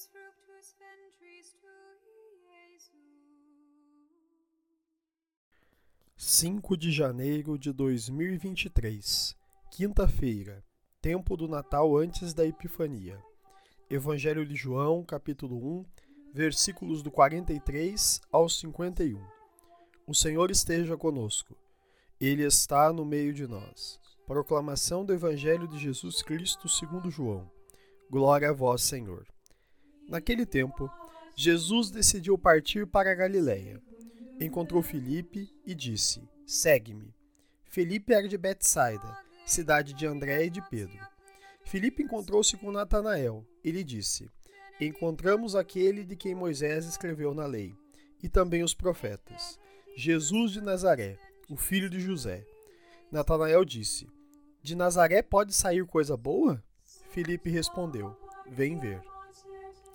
benedictus fructus ventris tui, Iesus. 5 de janeiro de 2023, quinta-feira, tempo do Natal antes da Epifania. Evangelho de João, capítulo 1, versículos do 43 ao 51. O Senhor esteja conosco. Ele está no meio de nós. Proclamação do Evangelho de Jesus Cristo segundo João. Glória a vós, Senhor. Naquele tempo, Jesus decidiu partir para a Galiléia encontrou Filipe e disse: Segue-me. Filipe era de Betsaida, cidade de André e de Pedro. Filipe encontrou-se com Natanael e lhe disse: Encontramos aquele de quem Moisés escreveu na lei, e também os profetas, Jesus de Nazaré, o filho de José. Natanael disse: De Nazaré pode sair coisa boa? Filipe respondeu: Vem ver.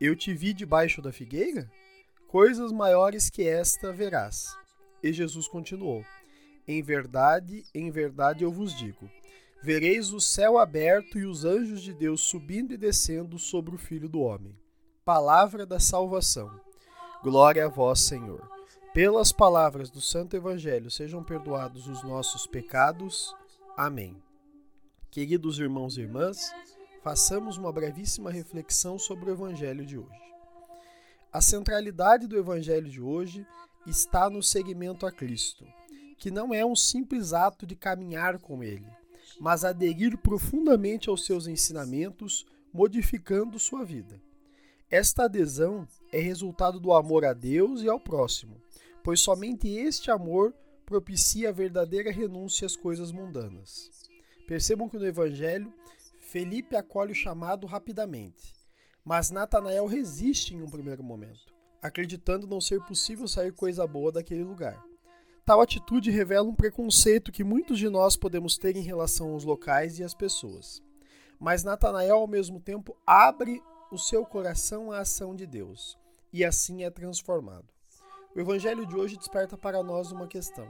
Eu te vi debaixo da figueira? Coisas maiores que esta verás. E Jesus continuou: Em verdade, em verdade eu vos digo: vereis o céu aberto e os anjos de Deus subindo e descendo sobre o Filho do Homem. Palavra da salvação. Glória a vós, Senhor. Pelas palavras do Santo Evangelho sejam perdoados os nossos pecados. Amém. Queridos irmãos e irmãs, façamos uma brevíssima reflexão sobre o Evangelho de hoje. A centralidade do Evangelho de hoje está no seguimento a Cristo, que não é um simples ato de caminhar com Ele, mas aderir profundamente aos seus ensinamentos, modificando sua vida. Esta adesão é resultado do amor a Deus e ao próximo, pois somente este amor propicia a verdadeira renúncia às coisas mundanas. Percebam que no Evangelho, Felipe acolhe o chamado rapidamente, mas Natanael resiste em um primeiro momento acreditando não ser possível sair coisa boa daquele lugar. Tal atitude revela um preconceito que muitos de nós podemos ter em relação aos locais e às pessoas. Mas Natanael, ao mesmo tempo, abre o seu coração à ação de Deus e assim é transformado. O evangelho de hoje desperta para nós uma questão: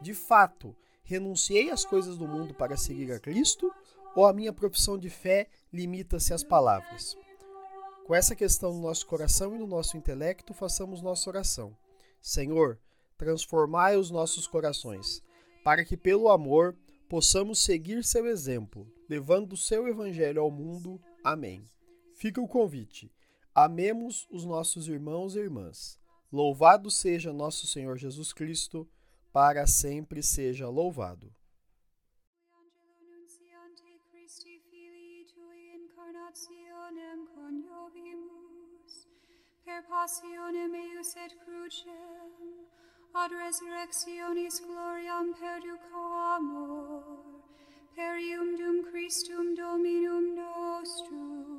de fato, renunciei às coisas do mundo para seguir a Cristo ou a minha profissão de fé limita-se às palavras? Com essa questão no nosso coração e no nosso intelecto, façamos nossa oração. Senhor, transformai os nossos corações, para que pelo amor possamos seguir seu exemplo, levando o seu evangelho ao mundo. Amém. Fica o convite. Amemos os nossos irmãos e irmãs. Louvado seja nosso Senhor Jesus Cristo, para sempre seja louvado. Christi Filii Tui incarnationem coniovimus, per passionem eius et crucem, ad resurrectionis gloriam perduco amor, per ium dum Christum Dominum nostrum,